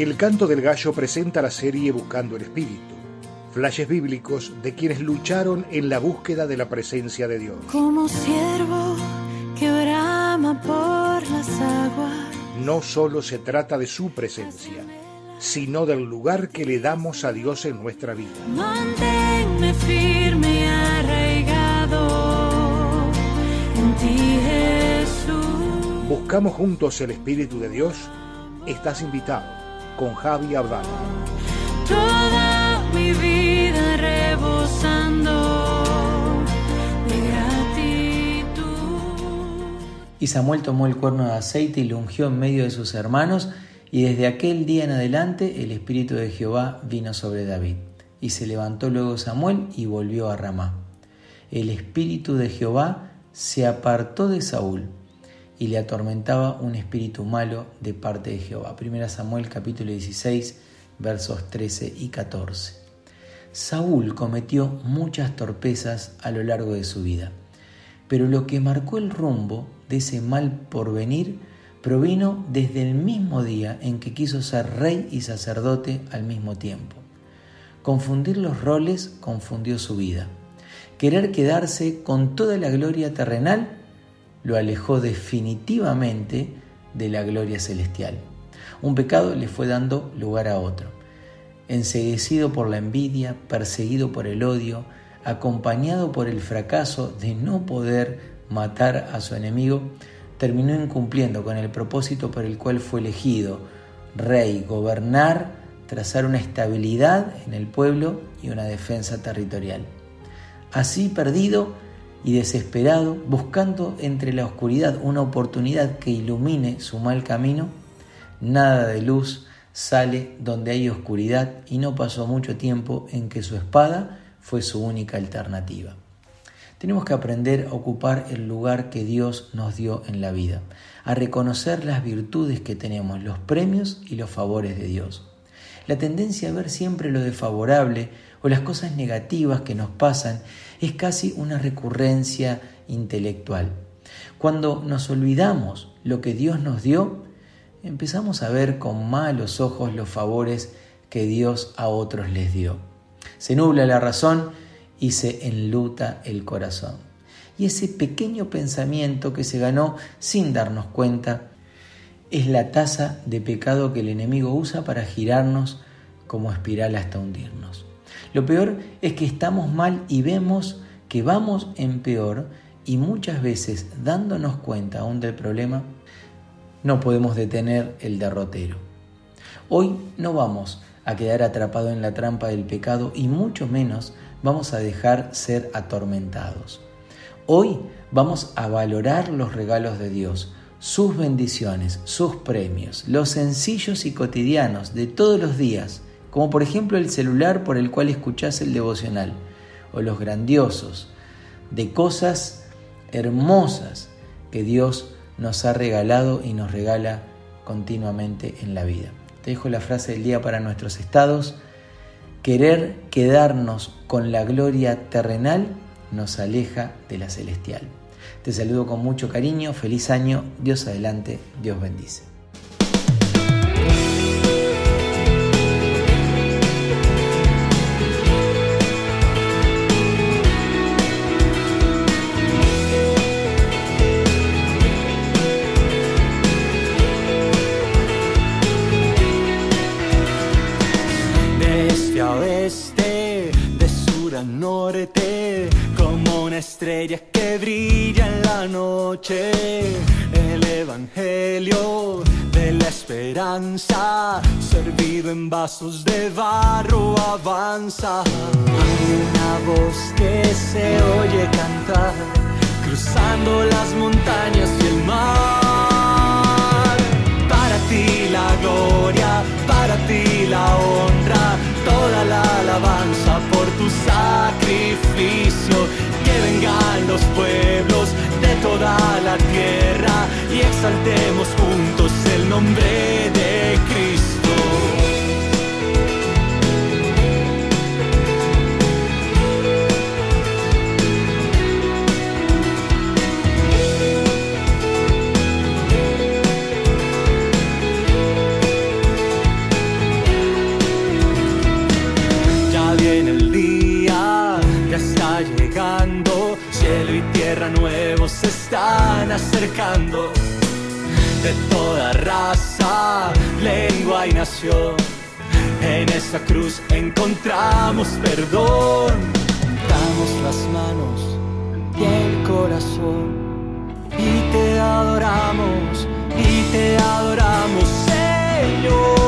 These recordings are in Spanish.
El canto del gallo presenta la serie Buscando el Espíritu, flashes bíblicos de quienes lucharon en la búsqueda de la presencia de Dios. Como siervo que brama por las aguas. No solo se trata de su presencia, sino del lugar que le damos a Dios en nuestra vida. Manténme firme y arraigado en ti, Jesús. Buscamos juntos el Espíritu de Dios. Estás invitado con Javi Abdala. Toda mi vida rebosando de gratitud. Y Samuel tomó el cuerno de aceite y lo ungió en medio de sus hermanos, y desde aquel día en adelante el Espíritu de Jehová vino sobre David. Y se levantó luego Samuel y volvió a Ramá. El Espíritu de Jehová se apartó de Saúl y le atormentaba un espíritu malo de parte de Jehová. Primera Samuel capítulo 16 versos 13 y 14. Saúl cometió muchas torpezas a lo largo de su vida, pero lo que marcó el rumbo de ese mal porvenir provino desde el mismo día en que quiso ser rey y sacerdote al mismo tiempo. Confundir los roles confundió su vida. Querer quedarse con toda la gloria terrenal lo alejó definitivamente de la gloria celestial. Un pecado le fue dando lugar a otro. Enseguecido por la envidia, perseguido por el odio, acompañado por el fracaso de no poder matar a su enemigo, terminó incumpliendo con el propósito por el cual fue elegido rey, gobernar, trazar una estabilidad en el pueblo y una defensa territorial. Así perdido y desesperado, buscando entre la oscuridad una oportunidad que ilumine su mal camino, nada de luz sale donde hay oscuridad y no pasó mucho tiempo en que su espada fue su única alternativa. Tenemos que aprender a ocupar el lugar que Dios nos dio en la vida, a reconocer las virtudes que tenemos, los premios y los favores de Dios. La tendencia a ver siempre lo desfavorable o las cosas negativas que nos pasan es casi una recurrencia intelectual. Cuando nos olvidamos lo que Dios nos dio, empezamos a ver con malos ojos los favores que Dios a otros les dio. Se nubla la razón y se enluta el corazón. Y ese pequeño pensamiento que se ganó sin darnos cuenta es la taza de pecado que el enemigo usa para girarnos como espiral hasta hundirnos. Lo peor es que estamos mal y vemos que vamos en peor y muchas veces dándonos cuenta aún del problema, no podemos detener el derrotero. Hoy no vamos a quedar atrapados en la trampa del pecado y mucho menos vamos a dejar ser atormentados. Hoy vamos a valorar los regalos de Dios, sus bendiciones, sus premios, los sencillos y cotidianos de todos los días, como por ejemplo el celular por el cual escuchás el devocional, o los grandiosos, de cosas hermosas que Dios nos ha regalado y nos regala continuamente en la vida. Te dejo la frase del día para nuestros estados. Querer quedarnos con la gloria terrenal nos aleja de la celestial. Te saludo con mucho cariño, feliz año, Dios adelante, Dios bendice. Como una estrella que brilla en la noche. El Evangelio de la esperanza, servido en vasos de barro, avanza. Hay una voz que se oye cantar, cruzando las montañas y el mar. Ti la gloria, para ti la honra, toda la alabanza por tu sacrificio. Que vengan los pueblos de toda la tierra y exaltemos juntos el nombre están acercando de toda raza, lengua y nación. En esa cruz encontramos perdón. Damos las manos y el corazón y te adoramos y te adoramos, Señor.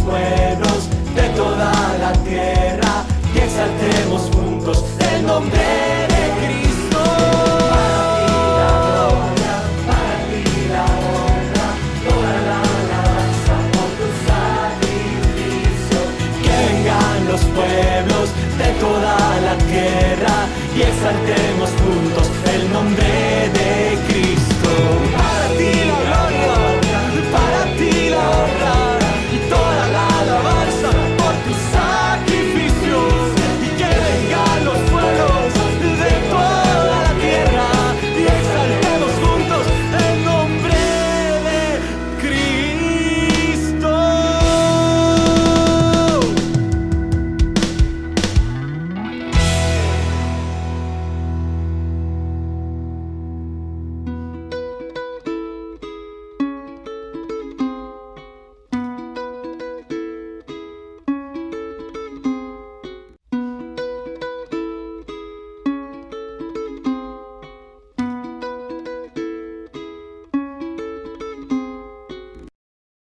pueblos de toda la tierra y exaltemos juntos el nombre de Cristo. Para ti la gloria, para ti la honra, toda la alabanza por tu sacrificio. Que vengan los pueblos de toda la tierra y exaltemos